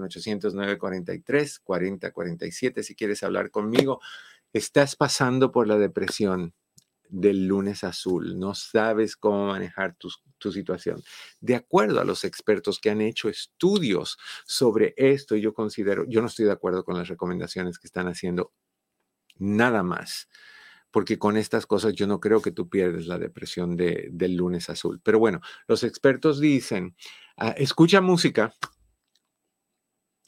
A: 1-800-943-4047. Si quieres hablar conmigo, estás pasando por la depresión del lunes azul, no sabes cómo manejar tu, tu, situación. De acuerdo a los expertos que han hecho estudios sobre esto, yo considero, yo no estoy de acuerdo con las recomendaciones que están haciendo, nada más, porque con estas cosas yo no creo que tú pierdes la depresión de, del lunes azul. Pero bueno, los expertos dicen, ah, escucha música,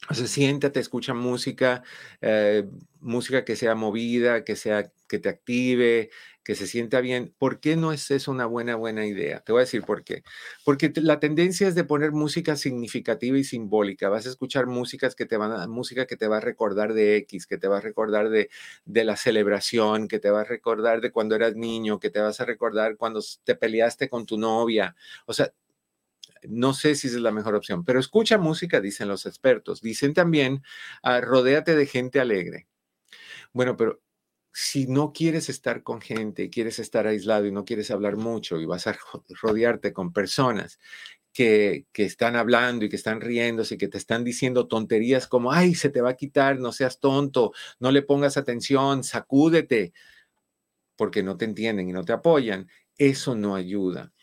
A: o sea, siéntate, escucha música, eh, música que sea movida, que sea que te active, que se sienta bien. ¿Por qué no es eso una buena, buena idea? Te voy a decir por qué. Porque la tendencia es de poner música significativa y simbólica. Vas a escuchar músicas que te van a, música que te va a recordar de X, que te va a recordar de, de la celebración, que te va a recordar de cuando eras niño, que te vas a recordar cuando te peleaste con tu novia. O sea, no sé si es la mejor opción, pero escucha música, dicen los expertos. Dicen también, uh, rodéate de gente alegre. Bueno, pero si no quieres estar con gente, quieres estar aislado y no quieres hablar mucho y vas a rodearte con personas que, que, están hablando y que están riéndose y que te están diciendo tonterías como, ay, se te va a quitar, no seas tonto, no le pongas atención, sacúdete, porque no te entienden y no te apoyan, eso no ayuda.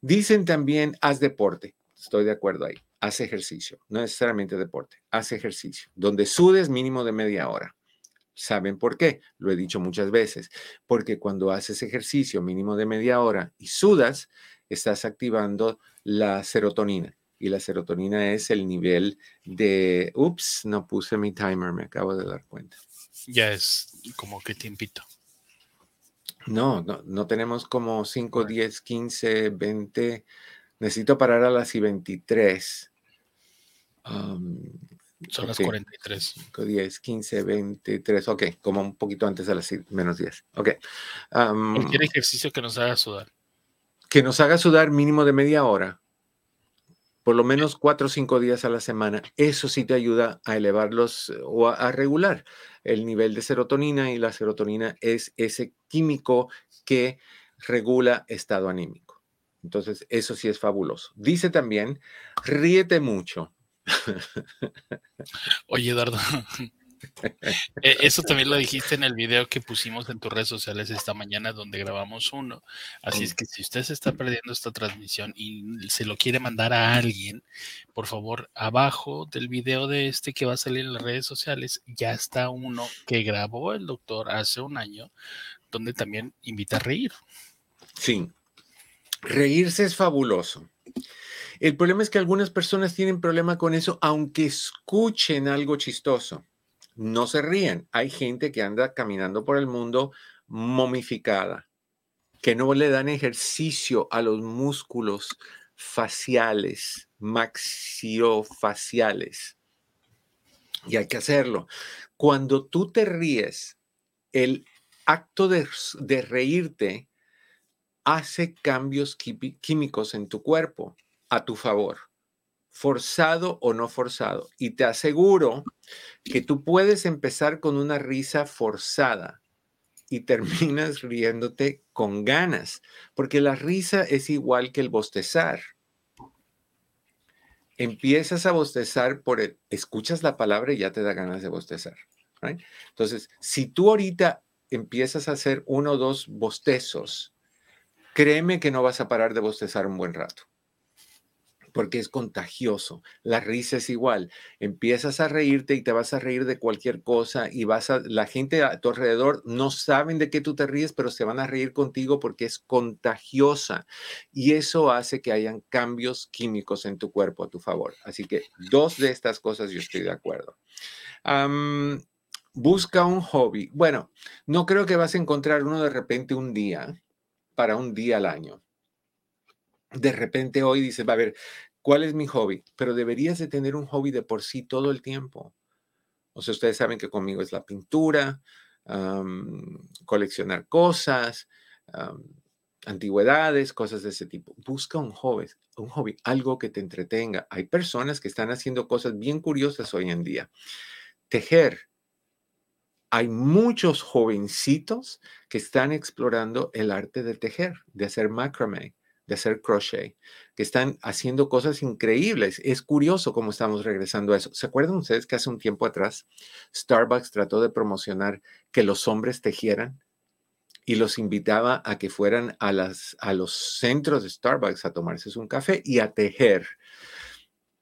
A: Dicen también, haz deporte. Estoy de acuerdo ahí. Haz ejercicio. No necesariamente deporte. Haz ejercicio. Donde sudes mínimo de media hora. ¿Saben por qué? Lo he dicho muchas veces. Porque cuando haces ejercicio mínimo de media hora y sudas, estás activando la serotonina. Y la serotonina es el nivel de, ups, no puse mi timer, me acabo de dar cuenta.
B: Ya es como que tiempito.
A: No, no, no tenemos como 5, 10, 15, 20. Necesito parar a las y 23.
B: Son las 43.
A: 5, 10, 15, 23. Ok, como un poquito antes de las menos 10. Ok.
B: Cualquier ejercicio que nos haga sudar.
A: Que nos haga sudar mínimo de media hora. Por lo menos 4 o 5 días a la semana. Eso sí te ayuda a elevarlos o a regular el nivel de serotonina y la serotonina es ese químico que regula estado anímico. Entonces, eso sí es fabuloso. Dice también, ríete mucho.
B: Oye, Eduardo, <laughs> eso también lo dijiste en el video que pusimos en tus redes sociales esta mañana donde grabamos uno. Así es que si usted se está perdiendo esta transmisión y se lo quiere mandar a alguien, por favor, abajo del video de este que va a salir en las redes sociales, ya está uno que grabó el doctor hace un año, donde también invita a reír.
A: Sí, reírse es fabuloso. El problema es que algunas personas tienen problema con eso, aunque escuchen algo chistoso no se ríen. Hay gente que anda caminando por el mundo momificada, que no le dan ejercicio a los músculos faciales, maxilofaciales. Y hay que hacerlo. Cuando tú te ríes, el acto de reírte hace cambios químicos en tu cuerpo a tu favor forzado o no forzado. Y te aseguro que tú puedes empezar con una risa forzada y terminas riéndote con ganas, porque la risa es igual que el bostezar. Empiezas a bostezar por el, escuchas la palabra y ya te da ganas de bostezar. Entonces, si tú ahorita empiezas a hacer uno o dos bostezos, créeme que no vas a parar de bostezar un buen rato porque es contagioso. La risa es igual. Empiezas a reírte y te vas a reír de cualquier cosa y vas a, la gente a tu alrededor no saben de qué tú te ríes, pero se van a reír contigo porque es contagiosa. Y eso hace que hayan cambios químicos en tu cuerpo a tu favor. Así que dos de estas cosas yo estoy de acuerdo. busca un hobby. Bueno, no creo que vas a encontrar uno de repente un día para un día al año de repente hoy dices, va a ver, ¿cuál es mi hobby? Pero deberías de tener un hobby de por sí todo el tiempo. O sea, ustedes saben que conmigo es la pintura, coleccionar cosas, antigüedades, cosas de ese tipo. Busca un hobby, un hobby, algo que te entretenga. Hay personas que están haciendo cosas bien curiosas hoy en día. Tejer. Hay muchos jovencitos que están explorando el arte de tejer, de hacer macramé, de hacer crochet, que están haciendo cosas increíbles. Es curioso cómo estamos regresando a eso. ¿Se acuerdan ustedes que hace un tiempo atrás Starbucks trató de promocionar que los hombres tejieran? y los invitaba a que fueran a, las, a los centros de Starbucks a tomarse un café y a tejer.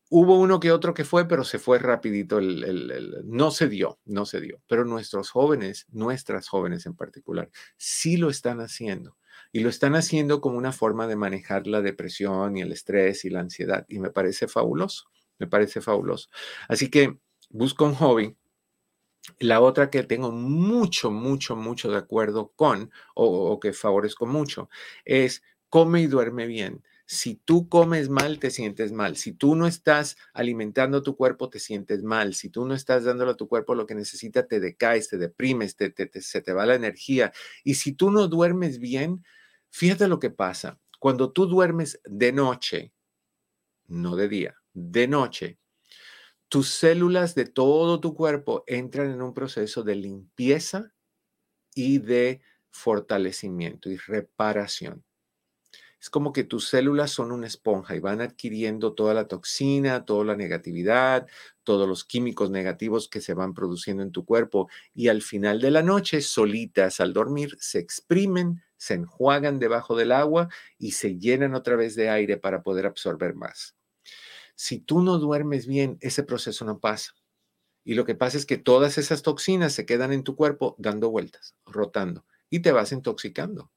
A: Hubo uno que otro que fue, pero se fue rapidito. no se dio, no se dio. Pero nuestros jóvenes, nuestras jóvenes en particular, sí lo están haciendo. Y lo están haciendo como una forma de manejar la depresión y el estrés y la ansiedad. Y me parece fabuloso, me parece fabuloso. Así que busca un hobby la otra que tengo mucho, mucho, mucho de acuerdo con, o, que favorezco mucho, es come y duerme bien. Si tú comes mal, te sientes mal. Si tú no estás alimentando tu cuerpo, te sientes mal. Si tú no estás dándole a tu cuerpo lo que necesita, te decaes, te deprimes, te, se te va la energía. Y si tú no duermes bien, fíjate lo que pasa. Cuando tú duermes de noche, no de día, de noche, tus células de todo tu cuerpo entran en un proceso de limpieza y de fortalecimiento y reparación. Es como que tus células son una esponja y van adquiriendo toda la toxina, toda la negatividad, todos los químicos negativos que se van produciendo en tu cuerpo y al final de la noche, solitas al dormir, se exprimen, se enjuagan debajo del agua y se llenan otra vez de aire para poder absorber más. Si tú no duermes bien, ese proceso no pasa. Y lo que pasa es que todas esas toxinas se quedan en tu cuerpo dando vueltas, rotando, y te vas intoxicando.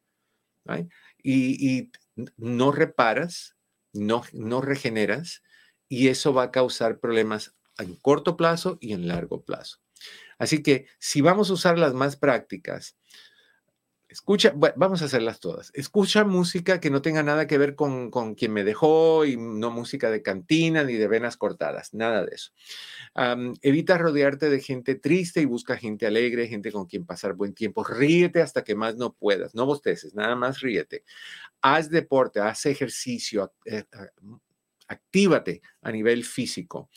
A: Y, no reparas, no, no regeneras, y eso va a causar problemas en corto plazo y en largo plazo. Así que si vamos a usar las más prácticas, Escucha, vamos a hacerlas todas. Escucha música que no tenga nada que ver con, quien me dejó y no música de cantina ni de venas cortadas, nada de eso. evita rodearte de gente triste y busca gente alegre, gente con quien pasar buen tiempo. Ríete hasta que más no puedas, no bosteces, nada más ríete. Haz deporte, haz ejercicio, eh, actívate a nivel físico.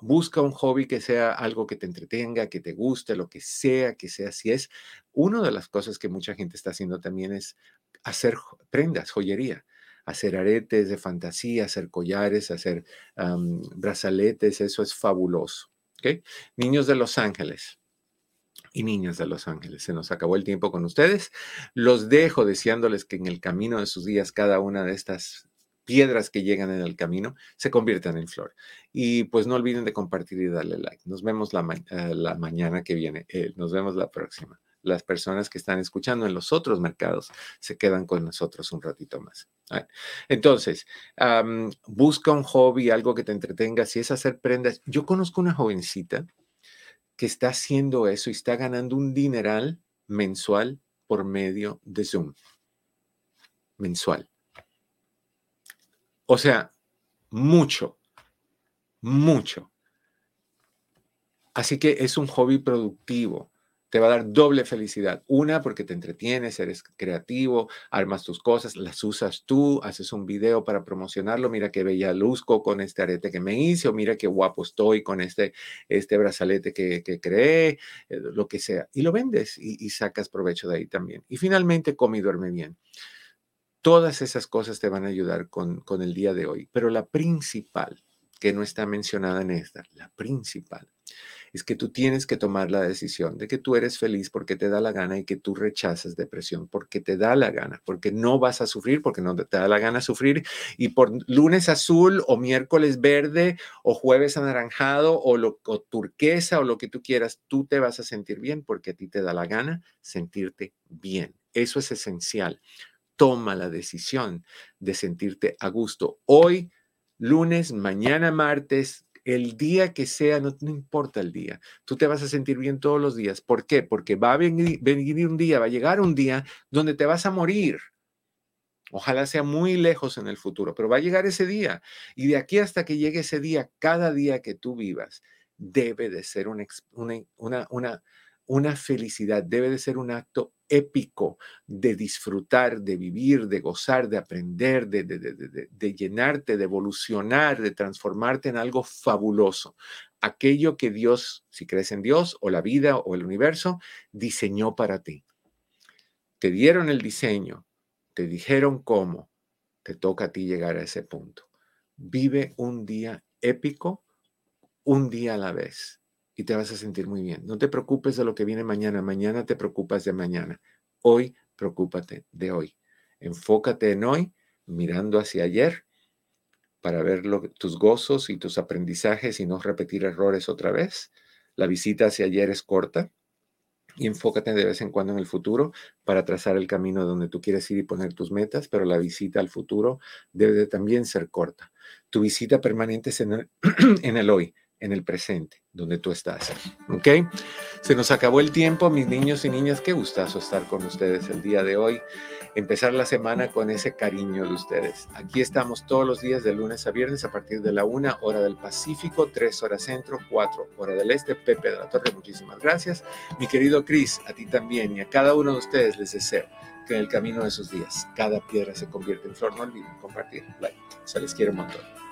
A: busca un hobby que sea algo que te entretenga, que te guste, lo que sea, que sea. Si es una de las cosas que mucha gente está haciendo también es hacer prendas, joyería hacer aretes de fantasía, hacer collares, hacer brazaletes, eso es fabuloso. Niños de Los Ángeles y niñas de Los Ángeles, se nos acabó el tiempo con ustedes. Los dejo deseándoles que en el camino de sus días cada una de estas piedras que llegan en el camino se conviertan en flor. Y pues no olviden de compartir y darle like. Nos vemos la, eh, la mañana que viene. Eh, nos vemos la próxima. Las personas que están escuchando en los otros mercados se quedan con nosotros un ratito más. Entonces, busca un hobby, algo que te entretenga. Si es hacer prendas, yo conozco una jovencita que está haciendo eso y está ganando un dineral mensual por medio de Zoom. Mensual. O sea, mucho, mucho. Así que es un hobby productivo. Te va a dar doble felicidad. Una, porque te entretienes, eres creativo, armas tus cosas, las usas tú, haces un video para promocionarlo. Mira qué bella luzco con este arete que me hice, o mira qué guapo estoy con este, este brazalete que, que creé, eh, lo que sea. Y lo vendes y, y sacas provecho de ahí también. Y finalmente, come y duerme bien. Todas esas cosas te van a ayudar con, el día de hoy, pero la principal, que no está mencionada en esta, la principal, es que tú tienes que tomar la decisión de que tú eres feliz porque te da la gana y que tú rechazas depresión porque te da la gana, porque no vas a sufrir, porque no te da la gana sufrir y por lunes azul o miércoles verde o jueves anaranjado o, lo, o turquesa o lo que tú quieras, tú te vas a sentir bien porque a ti te da la gana sentirte bien. Eso es esencial toma la decisión de sentirte a gusto. Hoy, lunes, mañana, martes, el día que sea, no, importa el día, tú te vas a sentir bien todos los días. ¿Por qué? Porque va a venir, venir un día, va a llegar un día donde te vas a morir. Ojalá sea muy lejos en el futuro, pero va a llegar ese día. Y de aquí hasta que llegue ese día, cada día que tú vivas, debe de ser una, una, una, una felicidad, debe de ser un acto épico de disfrutar, de vivir, de gozar, de aprender, de, de, llenarte, de evolucionar, de transformarte en algo fabuloso. Aquello que Dios, si crees en Dios o la vida o el universo, diseñó para ti. Te dieron el diseño, te dijeron cómo, te toca a ti llegar a ese punto. Vive un día épico, un día a la vez y te vas a sentir muy bien. No te preocupes de lo que viene mañana. Mañana te preocupas de mañana. Hoy, preocúpate de hoy. Enfócate en hoy, mirando hacia ayer, para ver tus gozos y tus aprendizajes y no repetir errores otra vez. La visita hacia ayer es corta y enfócate de vez en cuando en el futuro para trazar el camino donde tú quieres ir y poner tus metas, pero la visita al futuro debe también ser corta. Tu visita permanente es en <clears throat> en el hoy en el presente, donde tú estás. ¿Ok? Se nos acabó el tiempo, mis niños y niñas. Qué gustazo estar con ustedes el día de hoy. Empezar la semana con ese cariño de ustedes. Aquí estamos todos los días de lunes a viernes a partir de la una hora del Pacífico, tres horas centro, cuatro hora del este. Pepe de la Torre, muchísimas gracias. Mi querido Cris, a ti también y a cada uno de ustedes les deseo que en el camino de sus días cada piedra se convierta en flor. No olviden compartir. Like. Se les quiere un montón.